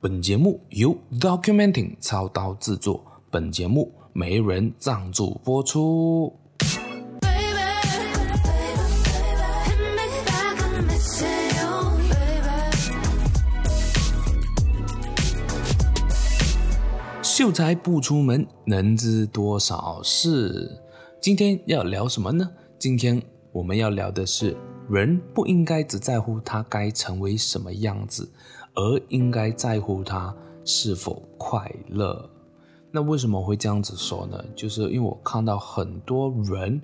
本节目由 Documenting 操刀制作，本节目没人赞助播出。秀才不出门，能知多少事？今天要聊什么呢？今天我们要聊的是，人不应该只在乎他该成为什么样子。而应该在乎他是否快乐。那为什么会这样子说呢？就是因为我看到很多人，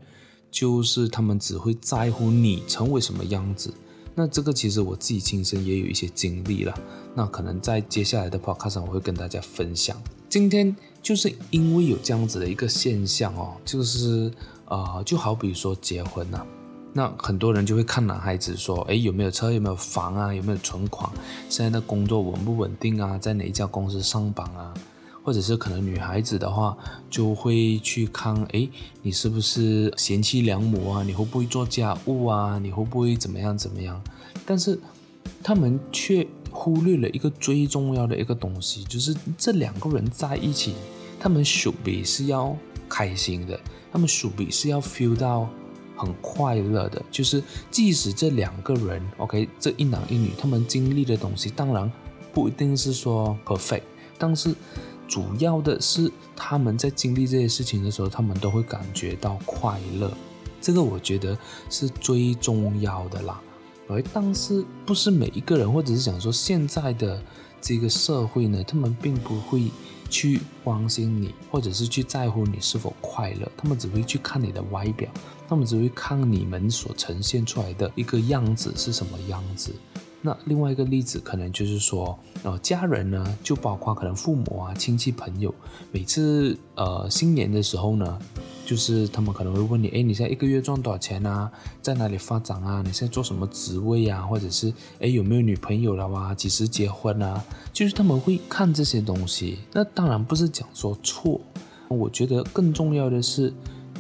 就是他们只会在乎你成为什么样子。那这个其实我自己亲身也有一些经历了。那可能在接下来的 podcast 上我会跟大家分享。今天就是因为有这样子的一个现象哦，就是呃，就好比说结婚呐、啊。那很多人就会看男孩子说，诶，有没有车，有没有房啊，有没有存款，现在的工作稳不稳定啊，在哪一家公司上班啊，或者是可能女孩子的话，就会去看，诶，你是不是贤妻良母啊，你会不会做家务啊，你会不会怎么样怎么样？但是他们却忽略了一个最重要的一个东西，就是这两个人在一起，他们 should be 是要开心的，他们 should be 是要 feel 到。很快乐的，就是即使这两个人，OK，这一男一女，他们经历的东西，当然不一定是说 perfect，但是主要的是他们在经历这些事情的时候，他们都会感觉到快乐，这个我觉得是最重要的啦。而但是不是每一个人，或者是想说现在的这个社会呢，他们并不会。去关心你，或者是去在乎你是否快乐，他们只会去看你的外表，他们只会看你们所呈现出来的一个样子是什么样子。那另外一个例子，可能就是说，呃，家人呢，就包括可能父母啊、亲戚朋友，每次呃新年的时候呢，就是他们可能会问你，哎，你现在一个月赚多少钱啊？在哪里发展啊？你现在做什么职位啊？或者是哎有没有女朋友了哇？几时结婚啊？就是他们会看这些东西。那当然不是讲说错，我觉得更重要的是。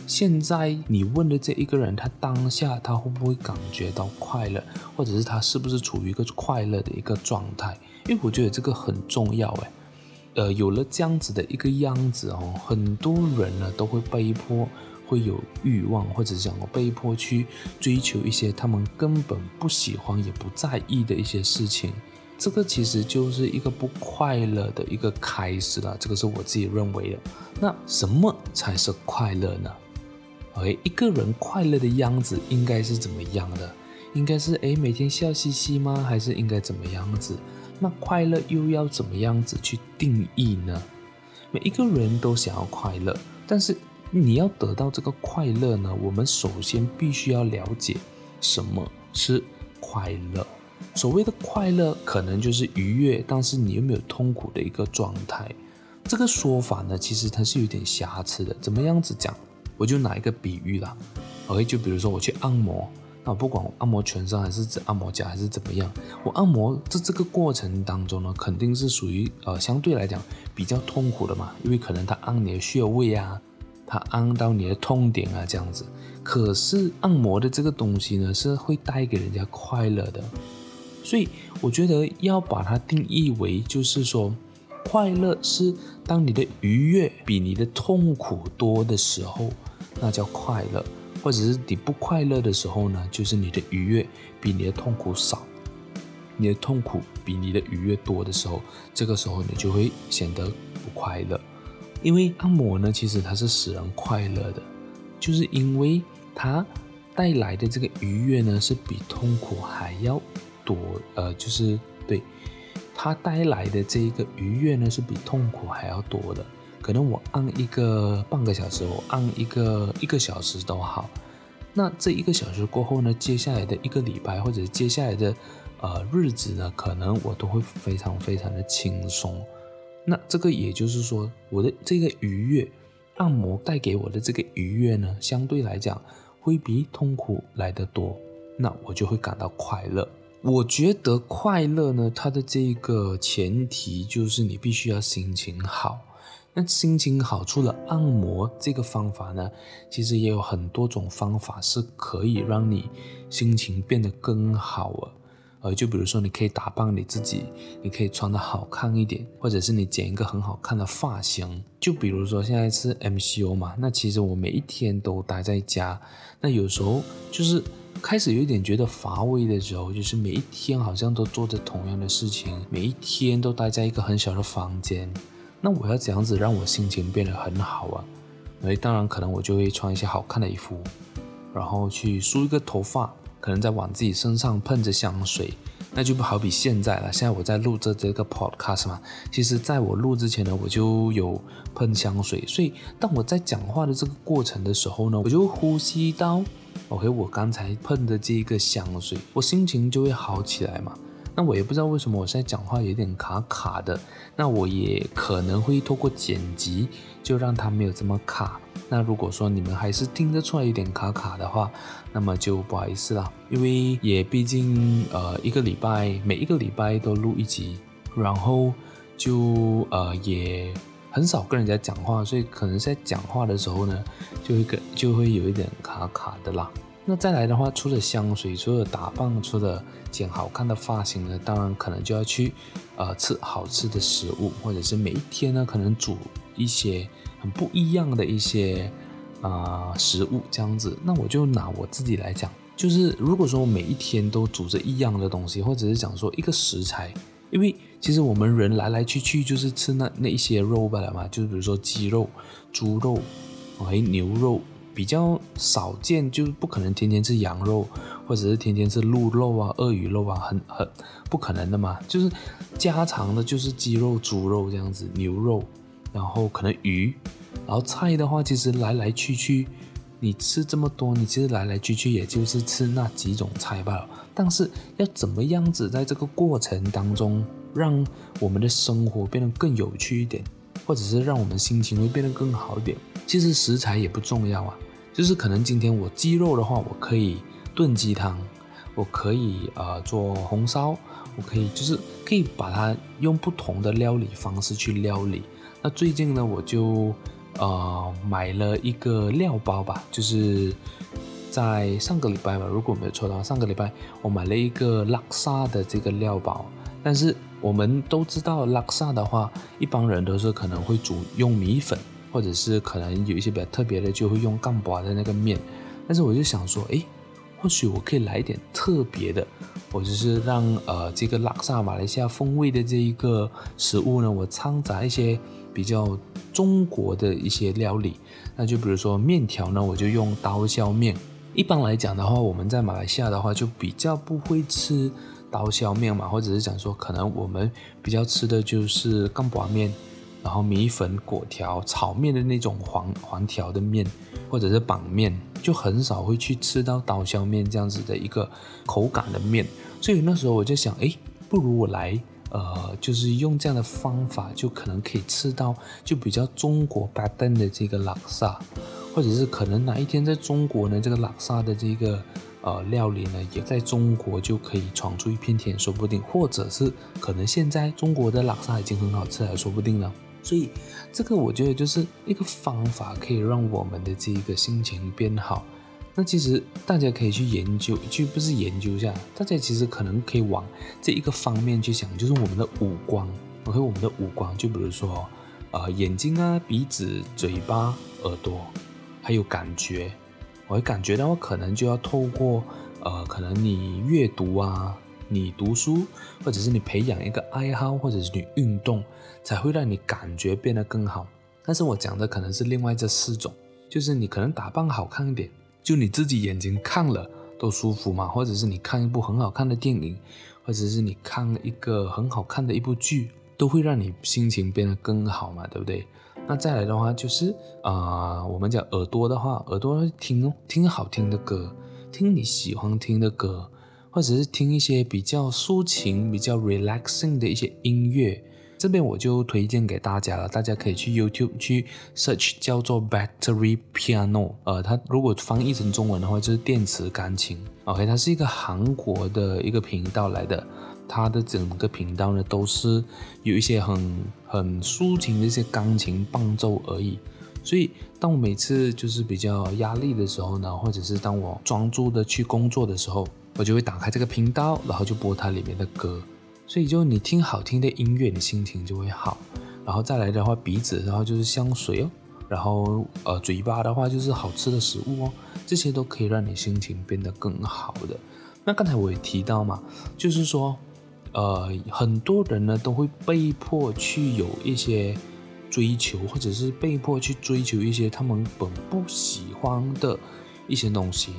现在你问的这一个人，他当下他会不会感觉到快乐，或者是他是不是处于一个快乐的一个状态？因为我觉得这个很重要诶。呃，有了这样子的一个样子哦，很多人呢都会被迫会有欲望，或者是讲被迫去追求一些他们根本不喜欢也不在意的一些事情。这个其实就是一个不快乐的一个开始了，这个是我自己认为的。那什么才是快乐呢？诶，一个人快乐的样子应该是怎么样的？应该是诶，每天笑嘻嘻吗？还是应该怎么样子？那快乐又要怎么样子去定义呢？每一个人都想要快乐，但是你要得到这个快乐呢，我们首先必须要了解什么是快乐。所谓的快乐，可能就是愉悦，但是你又没有痛苦的一个状态。这个说法呢，其实它是有点瑕疵的。怎么样子讲？我就拿一个比喻啦，OK，就比如说我去按摩，那不管我按摩全身还是指按摩脚还是怎么样，我按摩这这个过程当中呢，肯定是属于呃相对来讲比较痛苦的嘛，因为可能它按你的穴位啊，它按到你的痛点啊这样子。可是按摩的这个东西呢，是会带给人家快乐的，所以我觉得要把它定义为就是说。快乐是当你的愉悦比你的痛苦多的时候，那叫快乐；或者是你不快乐的时候呢，就是你的愉悦比你的痛苦少，你的痛苦比你的愉悦多的时候，这个时候你就会显得不快乐。因为按摩呢，其实它是使人快乐的，就是因为它带来的这个愉悦呢，是比痛苦还要多，呃，就是对。它带来的这一个愉悦呢，是比痛苦还要多的。可能我按一个半个小时，我按一个一个小时都好。那这一个小时过后呢，接下来的一个礼拜或者接下来的呃日子呢，可能我都会非常非常的轻松。那这个也就是说，我的这个愉悦，按摩带给我的这个愉悦呢，相对来讲会比痛苦来得多。那我就会感到快乐。我觉得快乐呢，它的这个前提就是你必须要心情好。那心情好，除了按摩这个方法呢，其实也有很多种方法是可以让你心情变得更好啊。呃，就比如说你可以打扮你自己，你可以穿得好看一点，或者是你剪一个很好看的发型。就比如说现在是 MCO 嘛，那其实我每一天都待在家，那有时候就是开始有点觉得乏味的时候，就是每一天好像都做着同样的事情，每一天都待在一个很小的房间。那我要怎样子让我心情变得很好啊？所以当然可能我就会穿一些好看的衣服，然后去梳一个头发，可能再往自己身上喷着香水。那就不好比现在了。现在我在录这这个 podcast 嘛，其实在我录之前呢，我就有喷香水。所以当我在讲话的这个过程的时候呢，我就呼吸到，OK，我刚才喷的这个香水，我心情就会好起来嘛。那我也不知道为什么我现在讲话有点卡卡的，那我也可能会透过剪辑就让它没有这么卡。那如果说你们还是听得出来有点卡卡的话，那么就不好意思啦，因为也毕竟呃一个礼拜每一个礼拜都录一集，然后就呃也很少跟人家讲话，所以可能在讲话的时候呢，就会跟就会有一点卡卡的啦。那再来的话，除了香水，除了打扮，除了剪好看的发型呢，当然可能就要去，呃，吃好吃的食物，或者是每一天呢，可能煮一些很不一样的一些啊、食物这样子。那我就拿我自己来讲，就是如果说我每一天都煮着一样的东西，或者是讲说一个食材，因为其实我们人来来去去就是吃那那一些肉罢了嘛，就是比如说鸡肉、猪肉，还有牛肉。比较少见，就是不可能天天吃羊肉，或者是天天吃鹿肉啊、鳄鱼肉啊，很很不可能的嘛。就是家常的，就是鸡肉、猪肉这样子，牛肉，然后可能鱼，然后菜的话，其实来来去去，你吃这么多，你其实来来去去也就是吃那几种菜罢了。但是要怎么样子在这个过程当中，让我们的生活变得更有趣一点，或者是让我们心情会变得更好一点，其实食材也不重要啊。就是可能今天我鸡肉的话，我可以炖鸡汤，我可以呃做红烧，我可以就是可以把它用不同的料理方式去料理。那最近呢，我就呃买了一个料包吧，就是在上个礼拜吧，如果没有错的话，上个礼拜我买了一个拉萨的这个料包。但是我们都知道拉萨的话，一般人都是可能会煮用米粉。或者是可能有一些比较特别的，就会用干巴的那个面。但是我就想说，诶，或许我可以来一点特别的，我就是让呃这个拉萨马来西亚风味的这一个食物呢，我掺杂一些比较中国的一些料理。那就比如说面条呢，我就用刀削面。一般来讲的话，我们在马来西亚的话就比较不会吃刀削面嘛，或者是讲说可能我们比较吃的就是干巴面。然后米粉、粿条、炒面的那种黄黄条的面，或者是板面，就很少会去吃到刀削面这样子的一个口感的面。所以那时候我就想，哎，不如我来，呃，就是用这样的方法，就可能可以吃到就比较中国版本的这个拉萨，或者是可能哪一天在中国呢，这个拉萨的这个呃料理呢，也在中国就可以闯出一片天，说不定。或者是可能现在中国的拉萨已经很好吃了，说不定了。所以，这个我觉得就是一个方法，可以让我们的这一个心情变好。那其实大家可以去研究，去不是研究一下，大家其实可能可以往这一个方面去想，就是我们的五官，OK，我们的五官，就比如说，呃，眼睛啊、鼻子、嘴巴、耳朵，还有感觉。我感觉的话，可能就要透过，呃，可能你阅读啊。你读书，或者是你培养一个爱好，或者是你运动，才会让你感觉变得更好。但是我讲的可能是另外这四种，就是你可能打扮好看一点，就你自己眼睛看了都舒服嘛，或者是你看一部很好看的电影，或者是你看一个很好看的一部剧，都会让你心情变得更好嘛，对不对？那再来的话就是啊、我们讲耳朵的话，耳朵听听好听的歌，听你喜欢听的歌。或者是听一些比较抒情、比较 relaxing 的一些音乐，这边我就推荐给大家了。大家可以去 YouTube 去 search 叫做 Battery Piano，呃，它如果翻译成中文的话就是电磁钢琴。OK，它是一个韩国的一个频道来的，它的整个频道呢都是有一些很很抒情的一些钢琴伴奏而已。所以当我每次就是比较压力的时候呢，或者是当我专注的去工作的时候，我就会打开这个频道，然后就播它里面的歌。所以就你听好听的音乐，你心情就会好。然后再来的话，鼻子，然后就是香水哦。然后呃，嘴巴的话就是好吃的食物哦。这些都可以让你心情变得更好的。那刚才我也提到嘛，就是说，呃，很多人呢都会被迫去有一些追求，或者是被迫去追求一些他们本不喜欢的一些东西。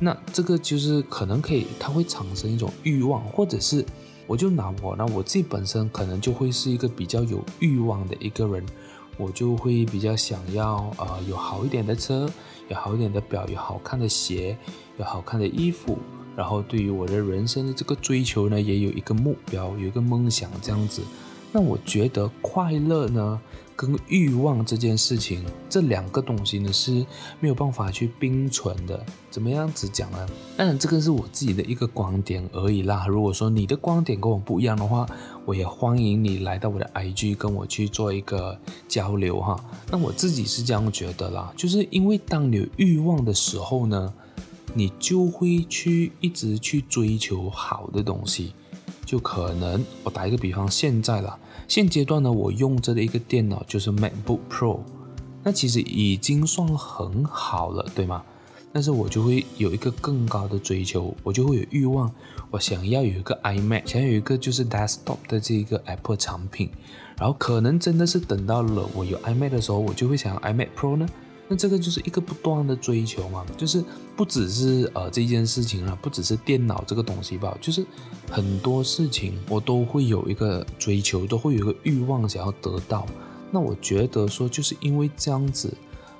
那这个就是可能可以，它会产生一种欲望，或者是。我就拿我，那我自己本身可能就会是一个比较有欲望的一个人，我就会比较想要呃有好一点的车，有好一点的表，有好看的鞋，有好看的衣服，然后对于我的人生的这个追求呢，也有一个目标，有一个梦想这样子。那我觉得快乐呢，跟欲望这件事情，这两个东西呢是没有办法去并存的。怎么样子讲呢？当然，这个是我自己的一个观点而已啦。如果说你的观点跟我不一样的话，我也欢迎你来到我的 IG 跟我去做一个交流哈。那我自己是这样觉得啦，就是因为当你有欲望的时候呢，你就会去一直去追求好的东西。就可能，我打一个比方，现在啦，现阶段呢，我用着的一个电脑就是 MacBook Pro，那其实已经算很好了，对吗？但是我就会有一个更高的追求，我就会有欲望，我想要有一个 iMac，想要有一个就是 desktop 的这一个 Apple 产品，然后可能真的是等到了我有 iMac 的时候，我就会想要 iMac Pro 呢。那这个就是一个不断的追求嘛，就是不只是呃这件事情啊，不只是电脑这个东西吧，就是很多事情我都会有一个追求，都会有一个欲望想要得到。那我觉得说，就是因为这样子，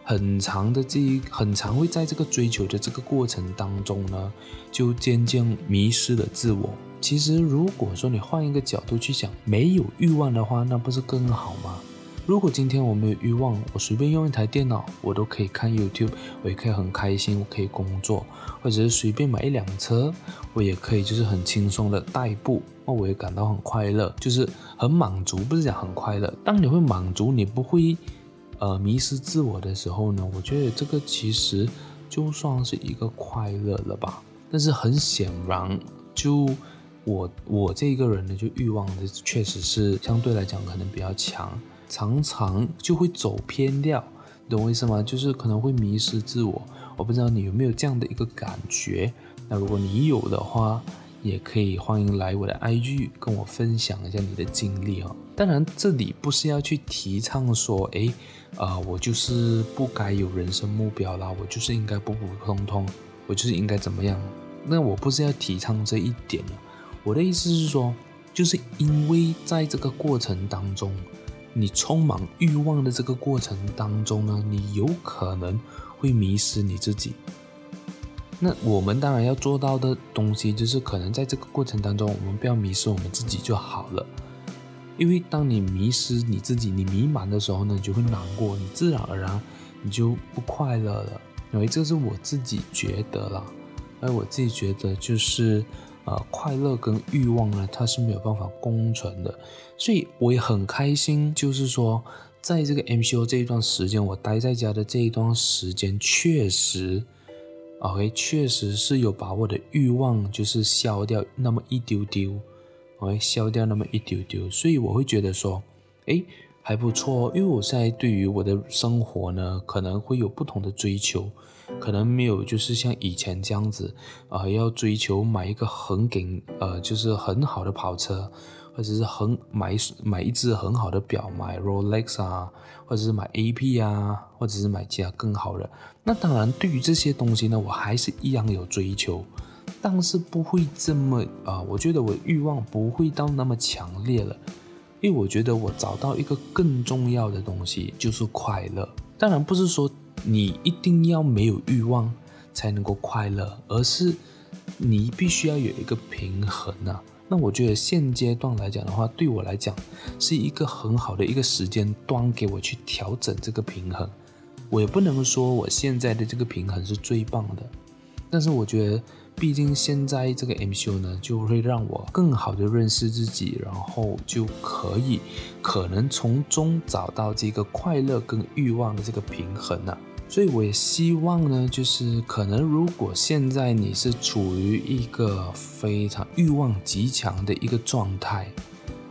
很长的这一很长会在这个追求的这个过程当中呢，就渐渐迷失了自我。其实如果说你换一个角度去想，没有欲望的话，那不是更好吗？如果今天我没有欲望，我随便用一台电脑，我都可以看 YouTube，我也可以很开心，我可以工作，或者是随便买一辆车，我也可以就是很轻松的代步，那我也感到很快乐，就是很满足，不是讲很快乐。当你会满足，你不会呃迷失自我的时候呢，我觉得这个其实就算是一个快乐了吧。但是很显然，就我我这一个人呢，就欲望的确实是相对来讲可能比较强。常常就会走偏掉，懂我意思吗？就是可能会迷失自我。我不知道你有没有这样的一个感觉。那如果你有的话，也可以欢迎来我的 IG 跟我分享一下你的经历哦。当然，这里不是要去提倡说，诶，啊、我就是不该有人生目标啦，我就是应该普普通通，我就是应该怎么样？那我不是要提倡这一点。我的意思是说，就是因为在这个过程当中。你充满欲望的这个过程当中呢，你有可能会迷失你自己。那我们当然要做到的东西，就是可能在这个过程当中，我们不要迷失我们自己就好了。因为当你迷失你自己，你迷茫的时候呢，你就会难过，你自然而然你就不快乐了。因为这是我自己觉得啦，而我自己觉得就是。呃，快乐跟欲望呢，它是没有办法共存的，所以我也很开心，就是说，在这个 MCO 这一段时间，我待在家的这一段时间，确实，OK，确实是有把我的欲望就是消掉那么一丢丢，OK，消掉那么一丢丢，所以我会觉得说，诶，还不错，因为我现在对于我的生活呢，可能会有不同的追求。可能没有，就是像以前这样子，啊、呃，要追求买一个很顶，呃，就是很好的跑车，或者是很买买一只很好的表，买 Rolex 啊，或者是买 AP 啊，或者是买其他更好的。那当然，对于这些东西呢，我还是一样有追求，但是不会这么啊、我觉得我欲望不会到那么强烈了，因为我觉得我找到一个更重要的东西，就是快乐。当然不是说。你一定要没有欲望才能够快乐，而是你必须要有一个平衡啊。那我觉得现阶段来讲的话，对我来讲是一个很好的一个时间段，给我去调整这个平衡。我也不能说我现在的这个平衡是最棒的，但是我觉得，毕竟现在这个 MCO 呢，就会让我更好的认识自己，然后就可以可能从中找到这个快乐跟欲望的这个平衡啊。所以我也希望呢，就是可能如果现在你是处于一个非常欲望极强的一个状态，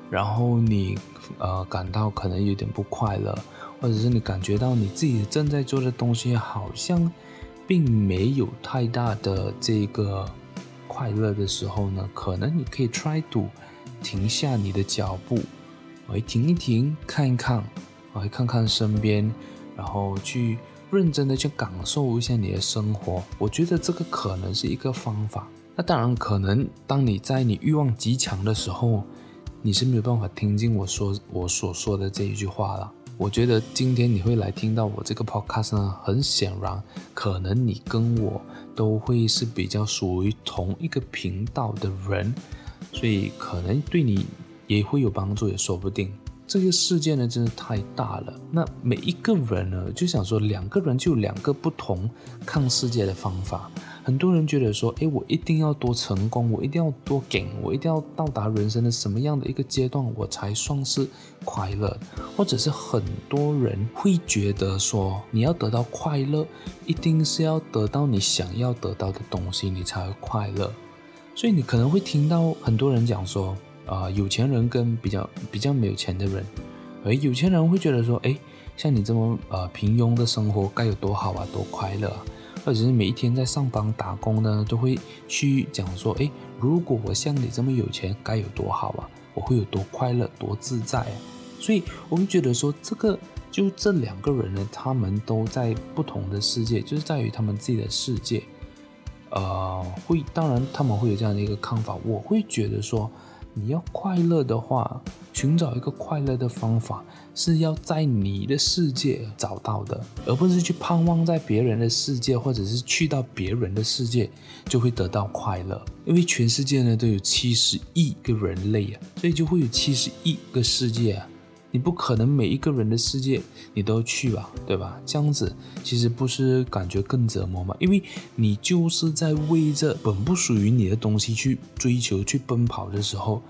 然后你呃感到可能有点不快乐，或者是你感觉到你自己正在做的东西好像并没有太大的这个快乐的时候呢，可能你可以 try to 停下你的脚步，来停一停，看一看，来看看身边，然后去。认真的去感受一下你的生活，我觉得这个可能是一个方法。那当然，可能当你在你欲望极强的时候，你是没有办法听进我说我所说的这一句话了。我觉得今天你会来听到我这个 podcast 呢，很显然，可能你跟我都会是比较属于同一个频道的人，所以可能对你也会有帮助，也说不定。这个世界呢，真的太大了。那每一个人呢，就想说，两个人就两个不同看世界的方法。很多人觉得说，诶，我一定要多成功，我一定要多给，我一定要到达人生的什么样的一个阶段，我才算是快乐。或者是很多人会觉得说，你要得到快乐，一定是要得到你想要得到的东西，你才会快乐。所以你可能会听到很多人讲说。啊、有钱人跟比较比较没有钱的人，而有钱人会觉得说，哎，像你这么呃平庸的生活该有多好啊，多快乐啊，或者是每一天在上班打工呢，都会去讲说，哎，如果我像你这么有钱，该有多好啊，我会有多快乐，多自在啊。所以我们觉得说，这个就这两个人呢，他们都在不同的世界，就是在于他们自己的世界，呃，会当然他们会有这样的一个看法，我会觉得说。你要快乐的话，寻找一个快乐的方法是要在你的世界找到的，而不是去盼望在别人的世界，或者是去到别人的世界就会得到快乐。因为全世界呢都有七十亿个人类啊，所以就会有七十亿个世界啊。你不可能每一个人的世界你都去吧，对吧？这样子其实不是感觉更折磨吗？因为你就是在为着本不属于你的东西去追求、去奔跑的时候，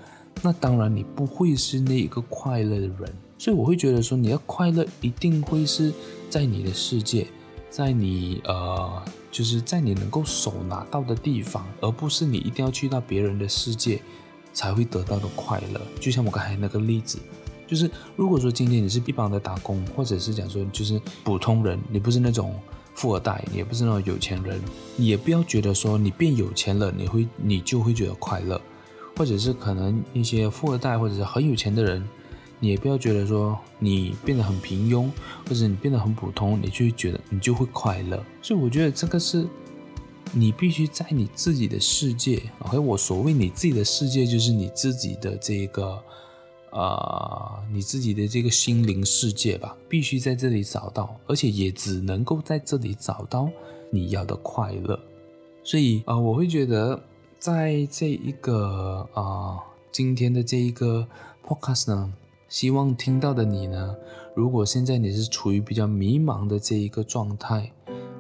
那当然你不会是那一个快乐的人。所以我会觉得说，你的快乐一定会是在你的世界，在你呃，就是在你能够手拿到的地方，而不是你一定要去到别人的世界才会得到的快乐。就像我刚才那个例子。就是如果说今天你是一般的打工，或者是讲说就是普通人，你不是那种富二代，你也不是那种有钱人，你也不要觉得说你变有钱了，你会你就会觉得快乐，或者是可能一些富二代或者是很有钱的人，你也不要觉得说你变得很平庸，或者你变得很普通，你就会觉得你就会快乐。所以我觉得这个是你必须在你自己的世界，OK，我所谓你自己的世界就是你自己的这个。啊、你自己的这个心灵世界吧，必须在这里找到，而且也只能够在这里找到你要的快乐。所以啊、呃，我会觉得，在这一个啊、今天的这一个 podcast 呢，希望听到的你呢，如果现在你是处于比较迷茫的这一个状态，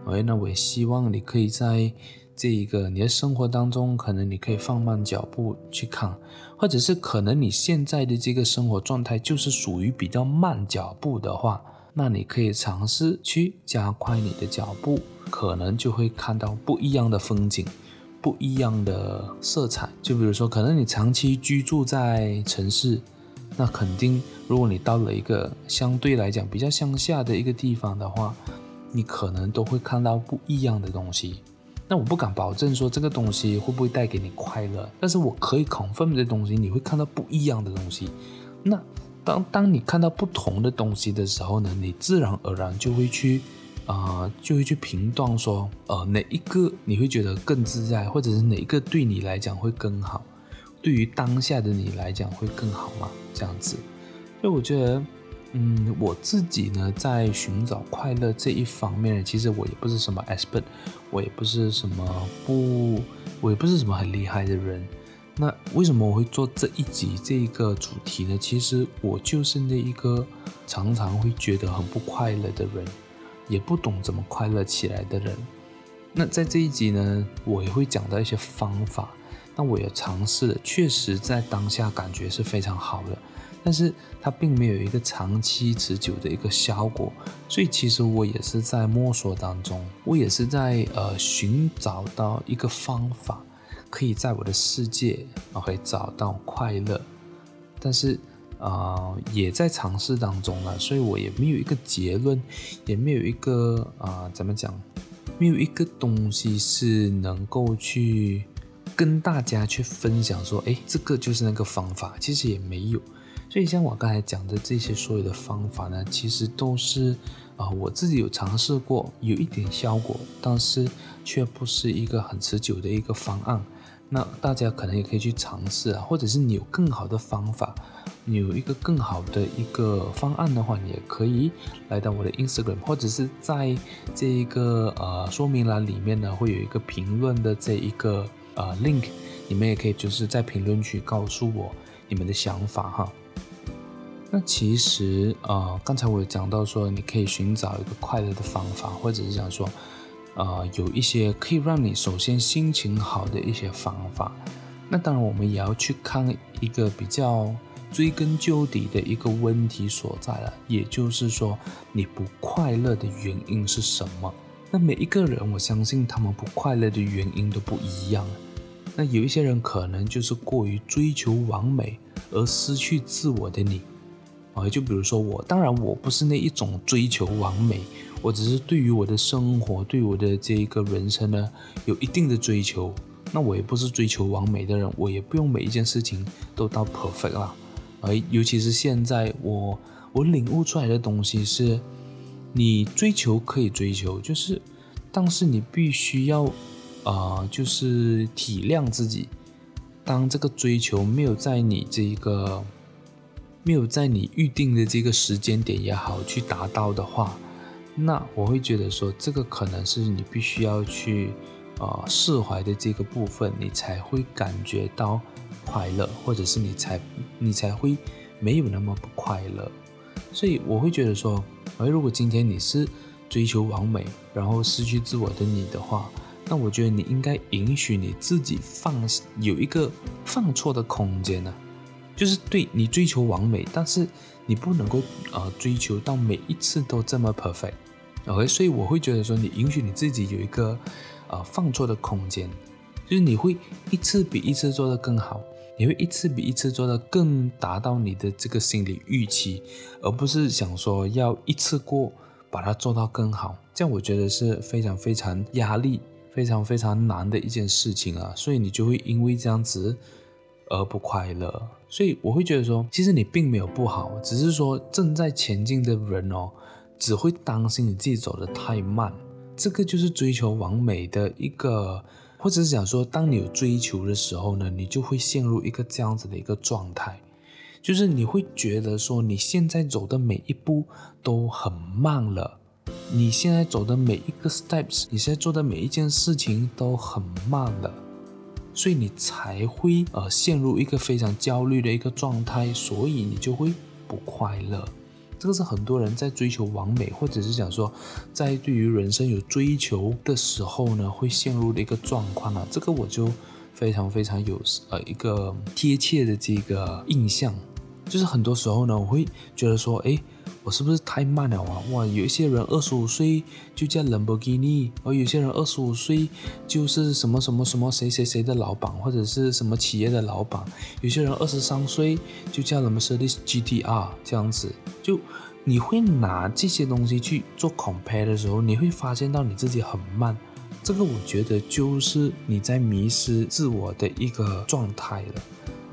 哎，那我也希望你可以在。这一个你的生活当中，可能你可以放慢脚步去看，或者是可能你现在的这个生活状态就是属于比较慢脚步的话，那你可以尝试去加快你的脚步，可能就会看到不一样的风景，不一样的色彩。就比如说，可能你长期居住在城市，那肯定如果你到了一个相对来讲比较乡下的一个地方的话，你可能都会看到不一样的东西。那我不敢保证说这个东西会不会带给你快乐，但是我可以 confirm 的东西，你会看到不一样的东西。那当当你看到不同的东西的时候呢，你自然而然就会去啊、呃，就会去评断说，呃，哪一个你会觉得更自在，或者是哪一个对你来讲会更好，对于当下的你来讲会更好吗？这样子，所以我觉得。嗯，我自己呢，在寻找快乐这一方面，其实我也不是什么 expert，我也不是什么不，我也不是什么很厉害的人。那为什么我会做这一集这一个主题呢？其实我就是那一个常常会觉得很不快乐的人，也不懂怎么快乐起来的人。那在这一集呢，我也会讲到一些方法。那我也尝试了，确实在当下感觉是非常好的。但是它并没有一个长期持久的一个效果，所以其实我也是在摸索当中，我也是在呃寻找到一个方法，可以在我的世界啊可以找到快乐，但是啊、也在尝试当中了，所以我也没有一个结论，也没有一个啊、怎么讲，没有一个东西是能够去跟大家去分享说，哎，这个就是那个方法，其实也没有。所以像我刚才讲的这些所有的方法呢，其实都是啊、我自己有尝试过，有一点效果，但是却不是一个很持久的一个方案。那大家可能也可以去尝试啊，或者是你有更好的方法，你有一个更好的一个方案的话，你也可以来到我的 Instagram，或者是在这一个呃说明栏里面呢，会有一个评论的这一个呃 link，你们也可以就是在评论区告诉我你们的想法哈。那其实、呃，刚才我有讲到说，你可以寻找一个快乐的方法，或者是想说，呃，有一些可以让你首先心情好的一些方法。那当然，我们也要去看一个比较追根究底的一个问题所在了，也就是说，你不快乐的原因是什么？那每一个人，我相信他们不快乐的原因都不一样。那有一些人可能就是过于追求完美而失去自我的你。啊，就比如说我，当然我不是那一种追求完美，我只是对于我的生活，对我的这一个人生呢，有一定的追求。那我也不是追求完美的人，我也不用每一件事情都到 perfect 啦。而尤其是现在我我领悟出来的东西是，你追求可以追求，就是，但是你必须要啊、呃，就是体谅自己，当这个追求没有在你这一个。没有在你预定的这个时间点也好去达到的话，那我会觉得说，这个可能是你必须要去呃释怀的这个部分，你才会感觉到快乐，或者是你才你才会没有那么不快乐。所以我会觉得说，而如果今天你是追求完美，然后失去自我的你的话，那我觉得你应该允许你自己放有一个放错的空间呢、就是对你追求完美，但是你不能够呃追求到每一次都这么 perfect，OK？所以我会觉得说，你允许你自己有一个呃放错的空间，就是你会一次比一次做得更好，你会一次比一次做得更达到你的这个心理预期，而不是想说要一次过把它做到更好，这样我觉得是非常非常压力、非常非常难的一件事情啊，所以你就会因为这样子而不快乐。所以我会觉得说，其实你并没有不好，只是说正在前进的人哦，只会担心你自己走得太慢。这个就是追求完美的一个，或者是讲说，当你有追求的时候呢，你就会陷入一个这样子的一个状态，就是你会觉得说，你现在走的每一步都很慢了，你现在走的每一个 steps，你现在做的每一件事情都很慢了。所以你才会呃陷入一个非常焦虑的一个状态，所以你就会不快乐。这个是很多人在追求完美，或者是讲说在对于人生有追求的时候呢，会陷入的一个状况啊。这个我就非常非常有呃一个贴切的这个印象，就是很多时候呢，我会觉得说，诶。我是不是太慢了啊？哇，有一些人二十五岁就叫兰博基尼，而有些人二十五岁就是什么什么什么谁谁谁的老板，或者是什么企业的老板。有些人二十三岁就叫什么 Mercedes GTR 这样子。就你会拿这些东西去做 compare 的时候，你会发现到你自己很慢。这个我觉得就是你在迷失自我的一个状态了。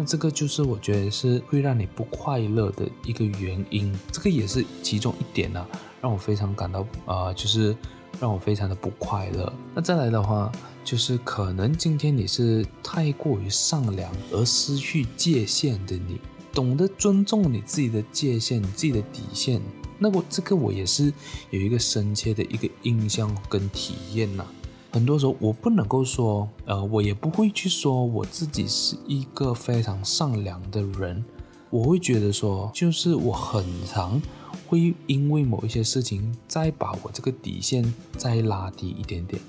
那这个就是我觉得是会让你不快乐的一个原因，这个也是其中一点呢、啊，让我非常感到啊、就是让我非常的不快乐。那再来的话，就是可能今天你是太过于善良而失去界限的你，懂得尊重你自己的界限、你自己的底线。那我这个我也是有一个深切的一个印象跟体验呐、很多时候，我不能够说，呃，我也不会去说我自己是一个非常善良的人。我会觉得说，就是我很常会因为某一些事情，再把我这个底线再拉低一点点。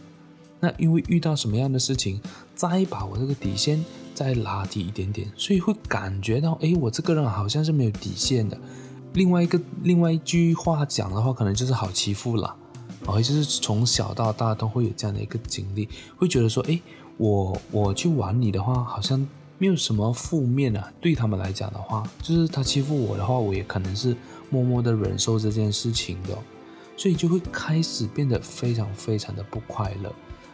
那因为遇到什么样的事情，再把我这个底线再拉低一点点，所以会感觉到，哎，我这个人好像是没有底线的。另外一个，另外一句话讲的话，可能就是好欺负了。哦，就是从小到大都会有这样的一个经历，会觉得说，哎，我我去玩你的话，好像没有什么负面啊。对他们来讲的话，就是他欺负我的话，我也可能是默默的忍受这件事情的，所以就会开始变得非常非常的不快乐。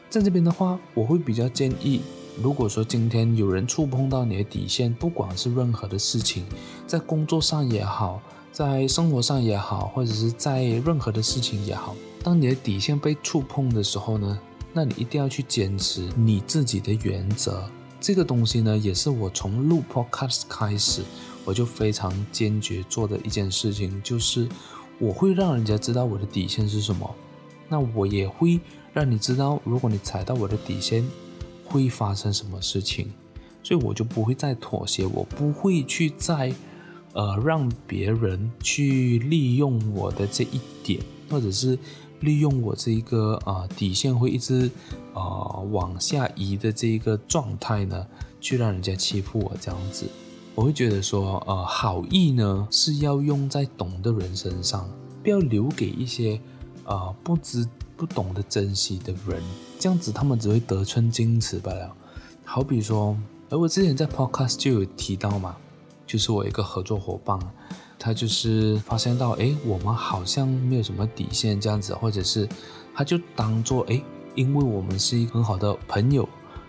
在这边的话，我会比较建议，如果说今天有人触碰到你的底线，不管是任何的事情，在工作上也好，在生活上也好，或者是在任何的事情也好。当你的底线被触碰的时候呢，那你一定要去坚持你自己的原则。这个东西呢，也是我从录 Podcast 开始，我就非常坚决做的一件事情，就是我会让人家知道我的底线是什么。那我也会让你知道，如果你踩到我的底线，会发生什么事情。所以我就不会再妥协，我不会去再呃让别人去利用我的这一点，或者是。利用我这一个啊、底线会一直啊、往下移的这一个状态呢，去让人家欺负我这样子，我会觉得说，呃，好意呢是要用在懂的人身上，不要留给一些啊、不知不懂得珍惜的人，这样子他们只会得寸进尺罢了。好比说，而我之前在 podcast 就有提到嘛，就是我一个合作伙伴。他就是发现到，哎，我们好像没有什么底线这样子，或者是他就当做，哎，因为我们是一个很好的朋友，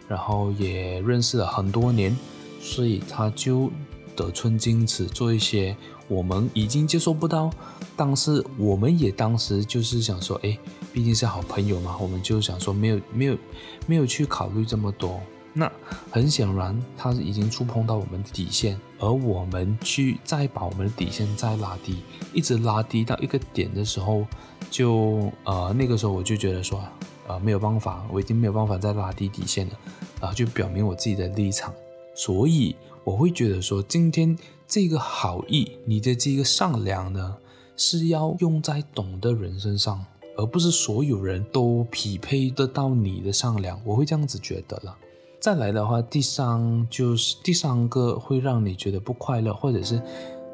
然后也认识了很多年，所以他就得寸进尺，做一些我们已经接受不到，但是我们也当时就是想说，哎，毕竟是好朋友嘛，我们就想说没有没有没有去考虑这么多。那很显然，他已经触碰到我们的底线，而我们去再把我们的底线再拉低，一直拉低到一个点的时候，就呃那个时候我就觉得说，呃没有办法，我已经没有办法再拉低底线了，啊、就表明我自己的立场。所以我会觉得说，今天这个好意，你的这个善良呢，是要用在懂的人身上，而不是所有人都匹配得到你的善良。我会这样子觉得了。再来的话，第三就是第三个会让你觉得不快乐，或者是，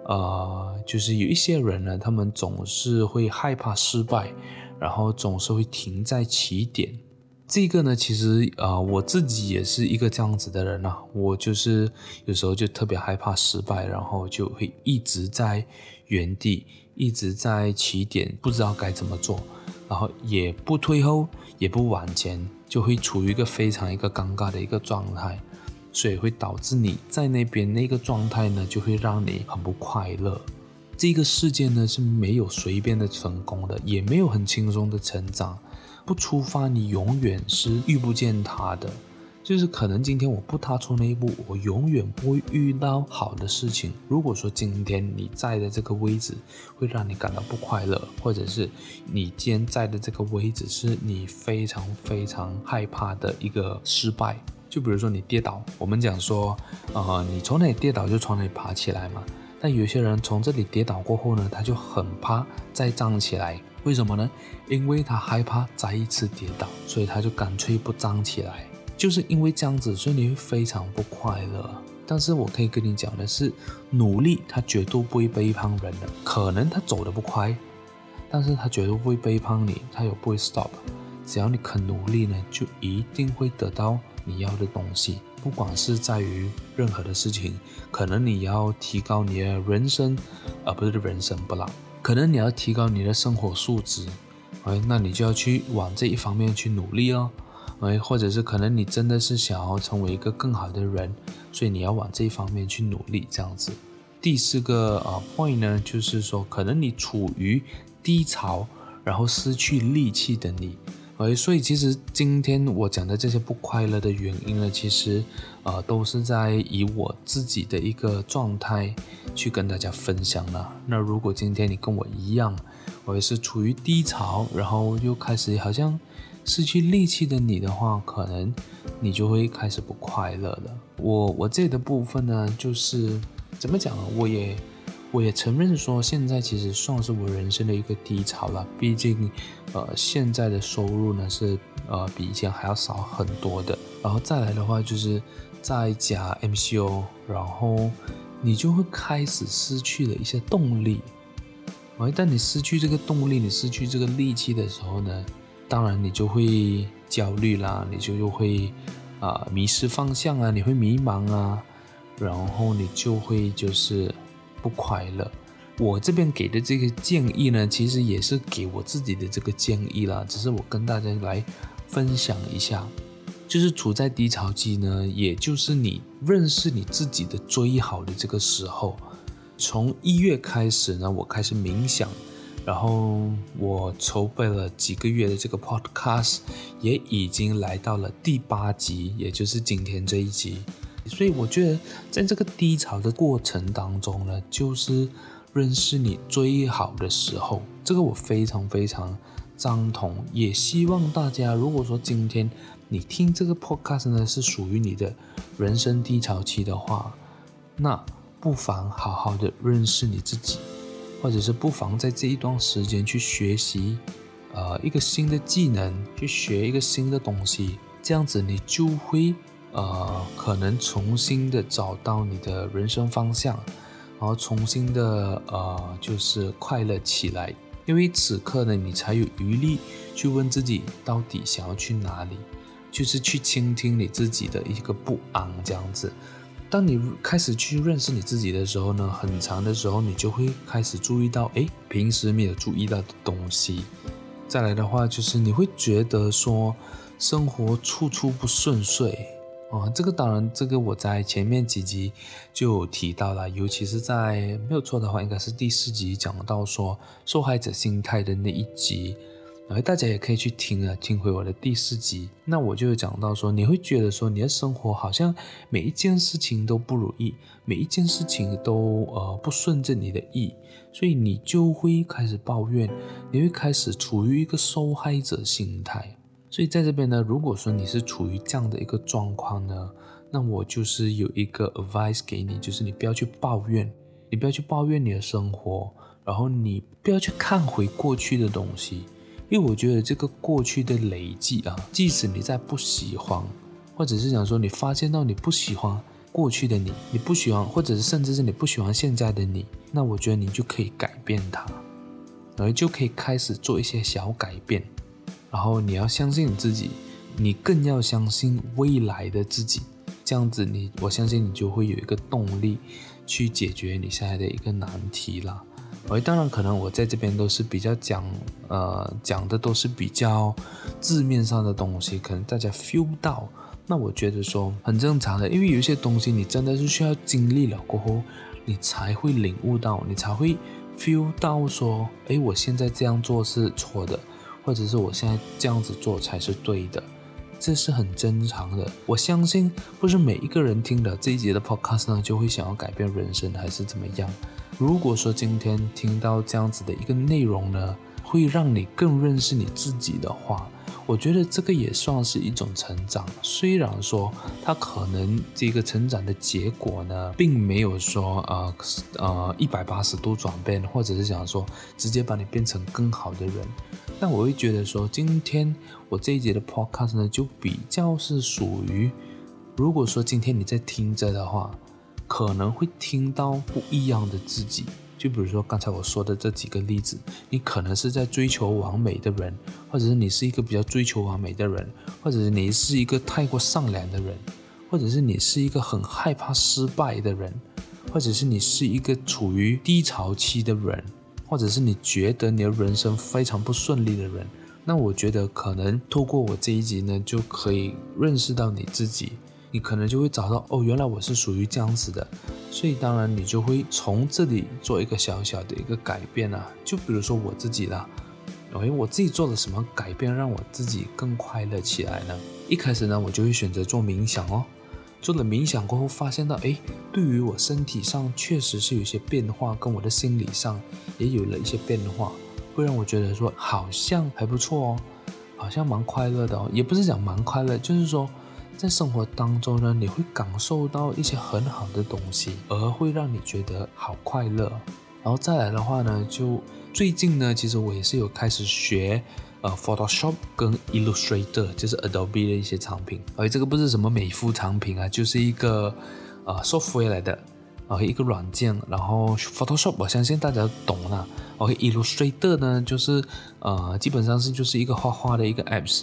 呃，就是有一些人呢，他们总是会害怕失败，然后总是会停在起点。这个呢，其实呃，我自己也是一个这样子的人啊，我就是有时候就特别害怕失败，然后就会一直在原地，一直在起点，不知道该怎么做，然后也不退后，也不往前。就会处于一个非常一个尴尬的一个状态，所以会导致你在那边那个状态呢，就会让你很不快乐。这个世界呢是没有随便的成功的，也没有很轻松的成长。不出发，你永远是遇不见他的。就是可能今天我不踏出那一步，我永远不会遇到好的事情。如果说今天你在的这个位置会让你感到不快乐，或者是你今天在的这个位置是你非常非常害怕的一个失败，就比如说你跌倒，我们讲说，呃，你从哪里跌倒就从哪里爬起来嘛。但有些人从这里跌倒过后呢，他就很怕再站起来，为什么呢？因为他害怕再一次跌倒，所以他就干脆不站起来。就是因为这样子，所以你会非常不快乐。但是我可以跟你讲的是，努力他绝对不会背叛人的。可能他走得不快，但是他绝对不会背叛你，他也不会 stop。只要你肯努力呢，就一定会得到你要的东西。不管是在于任何的事情，可能你要提高你的人生，而不是人生不老。可能你要提高你的生活素质，哎，那你就要去往这一方面去努力哦。哎，或者是可能你真的是想要成为一个更好的人，所以你要往这一方面去努力，这样子。第四个啊 point 呢，就是说可能你处于低潮，然后失去力气的你。哎，所以其实今天我讲的这些不快乐的原因呢，其实呃都是在以我自己的一个状态去跟大家分享了。那如果今天你跟我一样，我也是处于低潮，然后又开始好像。失去力气的你的话，可能你就会开始不快乐了。我我这里的部分呢，就是怎么讲呢？我也我也承认说，现在其实算是我人生的一个低潮了。毕竟，呃，现在的收入呢是呃比以前还要少很多的。然后再来的话，就是在家 MCO，然后你就会开始失去了一些动力。而一旦你失去这个动力，你失去这个力气的时候呢，当然你就会焦虑啦，你就又会啊、迷失方向啊，你会迷茫啊，然后你就会就是。不快乐，我这边给的这个建议呢，其实也是给我自己的这个建议啦，只是我跟大家来分享一下，就是处在低潮期呢，也就是你认识你自己的最好的这个时候。从一月开始呢，我开始冥想，然后我筹备了几个月的这个 podcast，也已经来到了第八集，也就是今天这一集。所以我觉得，在这个低潮的过程当中呢，就是认识你最好的时候。这个我非常非常赞同，也希望大家，如果说今天你听这个 podcast 呢，是属于你的人生低潮期的话，那不妨好好的认识你自己，或者是不妨在这一段时间去学习，呃，一个新的技能，去学一个新的东西，这样子你就会。呃，可能重新的找到你的人生方向，然后重新的呃，就是快乐起来。因为此刻呢，你才有余力去问自己到底想要去哪里，就是去倾听你自己的一个不安这样子。当你开始去认识你自己的时候呢，很长的时候你就会开始注意到，诶，平时没有注意到的东西。再来的话，就是你会觉得说，生活处处不顺遂。啊，这个当然，这个我在前面几集就有提到了，尤其是在没有错的话，应该是第四集讲到说受害者心态的那一集，然后大家也可以去听啊，听回我的第四集。那我就会讲到说，你会觉得说你的生活好像每一件事情都不如意，每一件事情都呃不顺着你的意，所以你就会开始抱怨，你会开始处于一个受害者心态。所以在这边呢，如果说你是处于这样的一个状况呢，那我就是有一个 advice 给你，就是你不要去抱怨，你不要去抱怨你的生活，然后你不要去看回过去的东西，因为我觉得这个过去的累积啊，即使你在不喜欢，或者是想说你发现到你不喜欢过去的你，你不喜欢，或者是甚至是你不喜欢现在的你，那我觉得你就可以改变它，然后就可以开始做一些小改变。然后你要相信你自己，你更要相信未来的自己，这样子你，我相信你就会有一个动力去解决你现在的一个难题了。而当然，可能我在这边都是比较讲，呃，讲的都是比较字面上的东西，可能大家 feel 不到。那我觉得说很正常的，因为有一些东西你真的是需要经历了过后，你才会领悟到，你才会 feel 到说，诶，我现在这样做是错的。或者是我现在这样子做才是对的，这是很正常的。我相信不是每一个人听了这一集的 podcast 呢，就会想要改变人生，还是怎么样。如果说今天听到这样子的一个内容呢，会让你更认识你自己的话，我觉得这个也算是一种成长。虽然说它可能这个成长的结果呢，并没有说呃呃一百八十度转变，或者是想说直接把你变成更好的人。但我会觉得说，今天我这一节的 podcast 呢，就比较是属于，如果说今天你在听着的话，可能会听到不一样的自己。就比如说刚才我说的这几个例子，你可能是在追求完美的人，或者是你是一个比较追求完美的人，或者是你是一个太过善良的人，或者是你是一个很害怕失败的人，或者是你是一个处于低潮期的人。或者是你觉得你的人生非常不顺利的人，那我觉得可能透过我这一集呢，就可以认识到你自己，你可能就会找到哦，原来我是属于这样子的，所以当然你就会从这里做一个小小的一个改变啊，就比如说我自己啦，哎，我自己做了什么改变让我自己更快乐起来呢？一开始呢，我就会选择做冥想哦。做了冥想过后，发现到，哎，对于我身体上确实是有一些变化，跟我的心理上也有了一些变化，会让我觉得说好像还不错哦，好像蛮快乐的哦，也不是讲蛮快乐，就是说在生活当中呢，你会感受到一些很好的东西，而会让你觉得好快乐。然后再来的话呢，就最近呢，其实我也是有开始学呃 Photoshop 跟 Illustrator，就是 Adobe 的一些产品。而这个不是什么美肤产品啊，就是一个呃 software 来的。啊，一个软件，然后 Photoshop 我相信大家懂了。OK，Illustrator 呢，就是呃，基本上是就是一个画画的一个 apps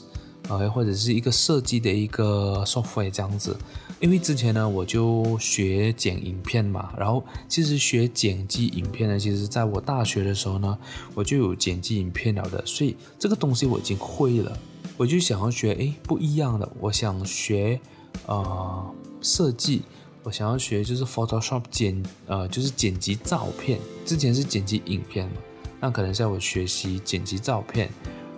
哎或者是一个设计的一个 software 这样子。因为之前呢，我就学剪影片嘛，然后其实学剪辑影片呢，其实在我大学的时候呢，我就有剪辑影片了的，所以这个东西我已经会了。我就想要学，诶，不一样的，我想学呃设计。我想要学就是 Photoshop 剪，呃，就是剪辑照片。之前是剪辑影片嘛，那可能在我学习剪辑照片，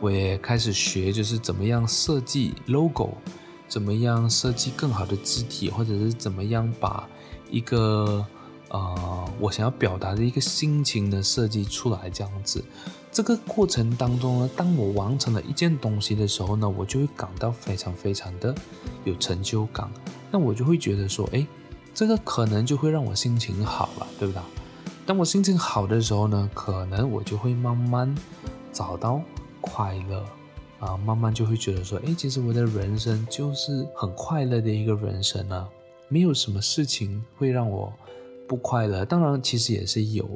我也开始学就是怎么样设计 logo，怎么样设计更好的字体，或者是怎么样把一个呃我想要表达的一个心情的设计出来这样子。这个过程当中呢，当我完成了一件东西的时候呢，我就会感到非常非常的有成就感。那我就会觉得说，哎。这个可能就会让我心情好了，对不对？当我心情好的时候呢，可能我就会慢慢找到快乐啊，慢慢就会觉得说，哎，其实我的人生就是很快乐的一个人生啊，没有什么事情会让我不快乐。当然，其实也是有，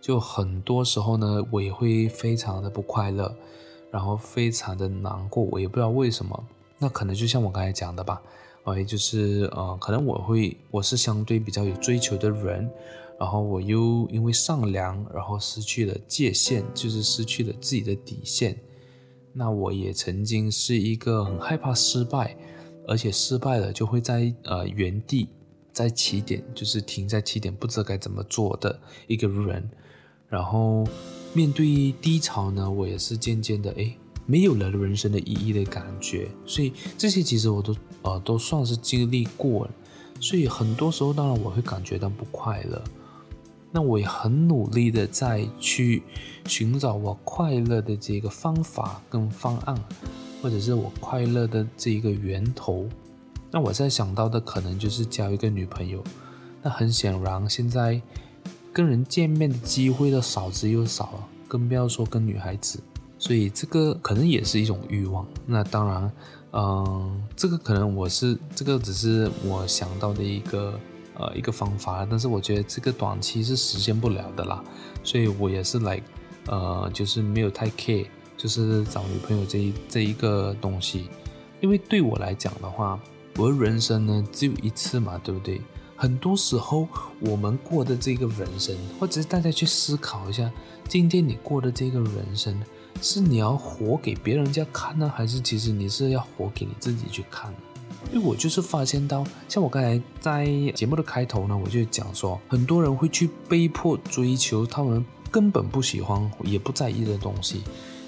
就很多时候呢，我也会非常的不快乐，然后非常的难过，我也不知道为什么。那可能就像我刚才讲的吧。哎，就是呃，可能我会，我是相对比较有追求的人，然后我又因为善良，然后失去了界限，就是失去了自己的底线。那我也曾经是一个很害怕失败，而且失败了就会在呃原地，在起点，就是停在起点，不知道该怎么做的一个人。然后面对低潮呢，我也是渐渐的哎。没有了人生的意义的感觉，所以这些其实我都呃都算是经历过了，所以很多时候当然我会感觉到不快乐，那我也很努力的在去寻找我快乐的这个方法跟方案，或者是我快乐的这一个源头。那我现在想到的可能就是交一个女朋友，那很显然现在跟人见面的机会都少之又少了，更不要说跟女孩子。所以这个可能也是一种欲望。那当然，嗯、这个可能我是这个只是我想到的一个呃一个方法，但是我觉得这个短期是实现不了的啦。所以我也是来呃，就是没有太 care，就是找女朋友这一这一个东西。因为对我来讲的话，我的人生呢只有一次嘛，对不对？很多时候我们过的这个人生，或者是大家去思考一下，今天你过的这个人生。是你要活给别人家看呢，还是其实你是要活给你自己去看？因为我就是发现到，像我刚才在节目的开头呢，我就讲说，很多人会去被迫追求他们根本不喜欢也不在意的东西，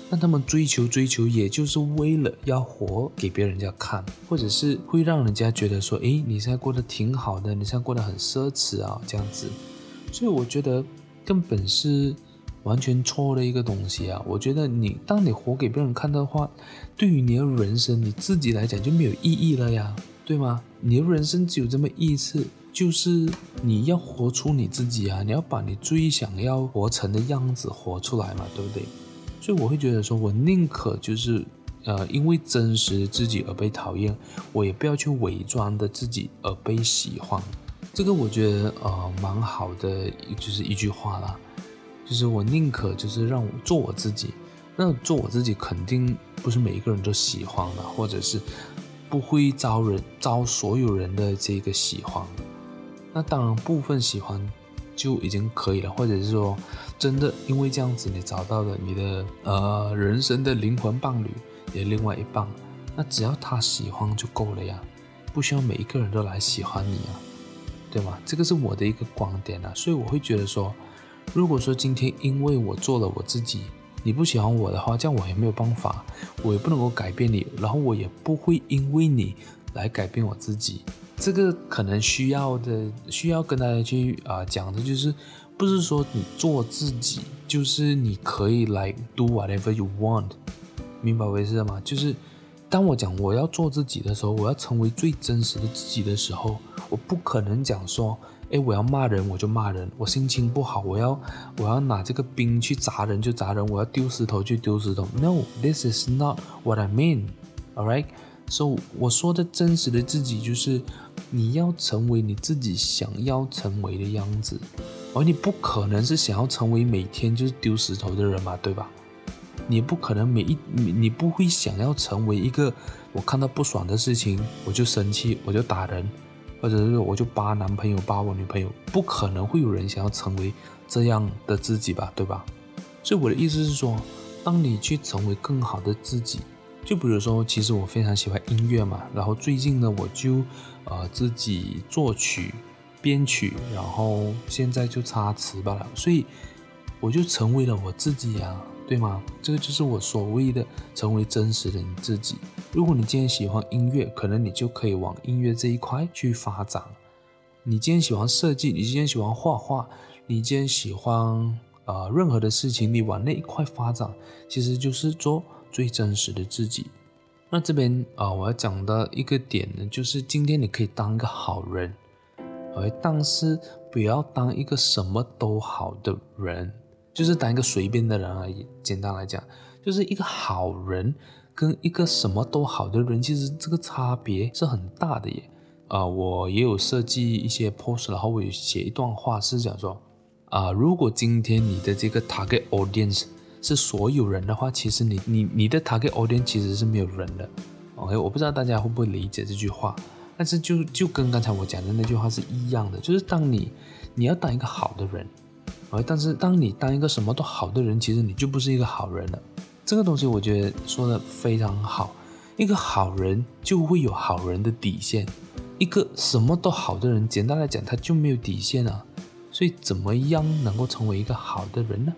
那他们追求追求，也就是为了要活给别人家看，或者是会让人家觉得说，诶，你现在过得挺好的，你现在过得很奢侈啊，这样子。所以我觉得根本是。完全错的一个东西啊！我觉得你当你活给别人看的话，对于你的人生你自己来讲就没有意义了呀，对吗？你的人生只有这么一次，就是你要活出你自己啊！你要把你最想要活成的样子活出来嘛，对不对？所以我会觉得说，我宁可就是呃，因为真实自己而被讨厌，我也不要去伪装的自己而被喜欢。这个我觉得呃蛮好的，就是一句话啦。就是我宁可就是让我做我自己，那做我自己肯定不是每一个人都喜欢的，或者是不会招人招所有人的这个喜欢。那当然部分喜欢就已经可以了，或者是说真的因为这样子你找到了你的呃人生的灵魂伴侣，也另外一半，那只要他喜欢就够了呀，不需要每一个人都来喜欢你啊，对吗？这个是我的一个观点啊，所以我会觉得说。如果说今天因为我做了我自己，你不喜欢我的话，这样我也没有办法，我也不能够改变你，然后我也不会因为你来改变我自己。这个可能需要的，需要跟大家去啊、讲的就是，不是说你做自己，就是你可以来 do whatever you want，明白我意思吗？就是。当我讲我要做自己的时候，我要成为最真实的自己的时候，我不可能讲说，诶，我要骂人我就骂人，我心情不好我要我要拿这个冰去砸人就砸人，我要丢石头就丢石头。No，this is not what I mean. Alright? So 我说的真实的自己就是你要成为你自己想要成为的样子，而你不可能是想要成为每天就是丢石头的人嘛，对吧？你不可能每一你你不会想要成为一个我看到不爽的事情我就生气我就打人，或者是我就扒男朋友扒我女朋友，不可能会有人想要成为这样的自己吧，对吧？所以我的意思是说，当你去成为更好的自己。就比如说，其实我非常喜欢音乐嘛，然后最近呢，我就呃自己作曲、编曲，然后现在就插词罢了，所以我就成为了我自己呀，对吗？这个就是我所谓的成为真实的你自己。如果你今天喜欢音乐，可能你就可以往音乐这一块去发展；你今天喜欢设计，你今天喜欢画画，你今天喜欢呃任何的事情，你往那一块发展，其实就是做。最真实的自己。那这边啊、我要讲的一个点呢，就是今天你可以当一个好人，而但是不要当一个什么都好的人，就是当一个随便的人而已。简单来讲，就是一个好人跟一个什么都好的人，其实这个差别是很大的耶。啊、我也有设计一些 post，然后我有写一段话是讲说，啊、如果今天你的这个 target audience 是所有人的话，其实你你你的 target audience 其实是没有人的，OK？我不知道大家会不会理解这句话，但是就就跟刚才我讲的那句话是一样的，就是当你你要当一个好的人，OK？但是当你当一个什么都好的人，其实你就不是一个好人了。这个东西我觉得说的非常好，一个好人就会有好人的底线，一个什么都好的人，简单来讲他就没有底线啊，所以怎么样能够成为一个好的人呢？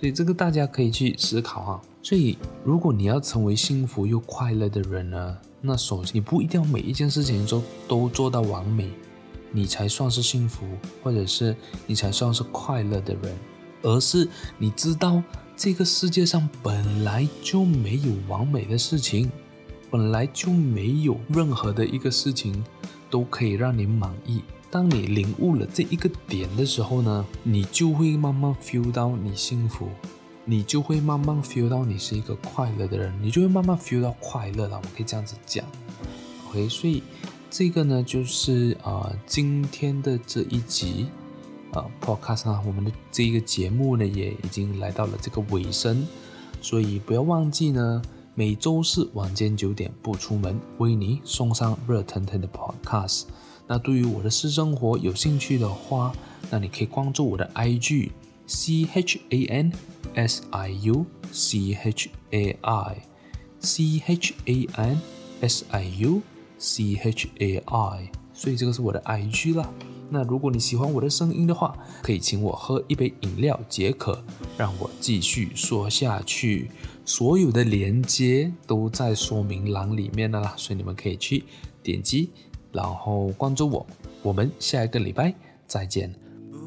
所以这个大家可以去思考哈。所以如果你要成为幸福又快乐的人呢，那首先你不一定要每一件事情都都做到完美，你才算是幸福，或者是你才算是快乐的人，而是你知道这个世界上本来就没有完美的事情，本来就没有任何的一个事情都可以让你满意。当你领悟了这一个点的时候呢，你就会慢慢 feel 到你幸福，你就会慢慢 feel 到你是一个快乐的人，你就会慢慢 feel 到快乐了。我可以这样子讲，OK？所以这个呢，就是啊、呃，今天的这一集啊、呃、Podcast 呢，我们的这一个节目呢，也已经来到了这个尾声，所以不要忘记呢，每周四晚间九点不出门，为你送上热腾腾的 Podcast。那对于我的私生活有兴趣的话，那你可以关注我的 IG C H A N S I U C H A I C H A N S I U C H A I，所以这个是我的 IG 啦。那如果你喜欢我的声音的话，可以请我喝一杯饮料解渴，让我继续说下去。所有的连接都在说明栏里面的啦，所以你们可以去点击。然后关注我，我们下一个礼拜再见，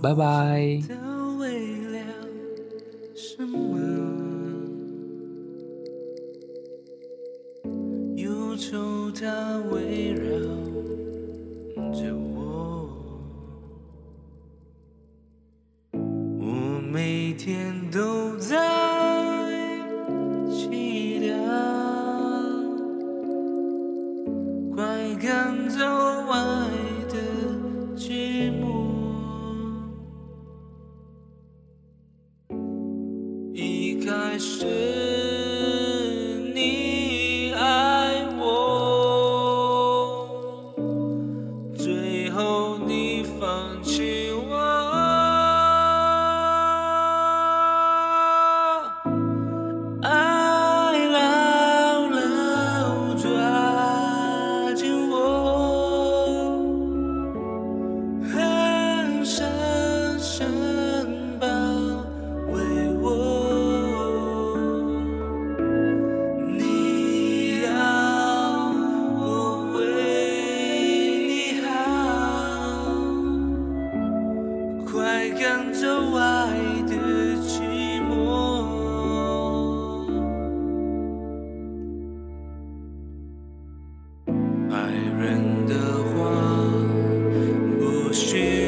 拜拜。它围绕着我。she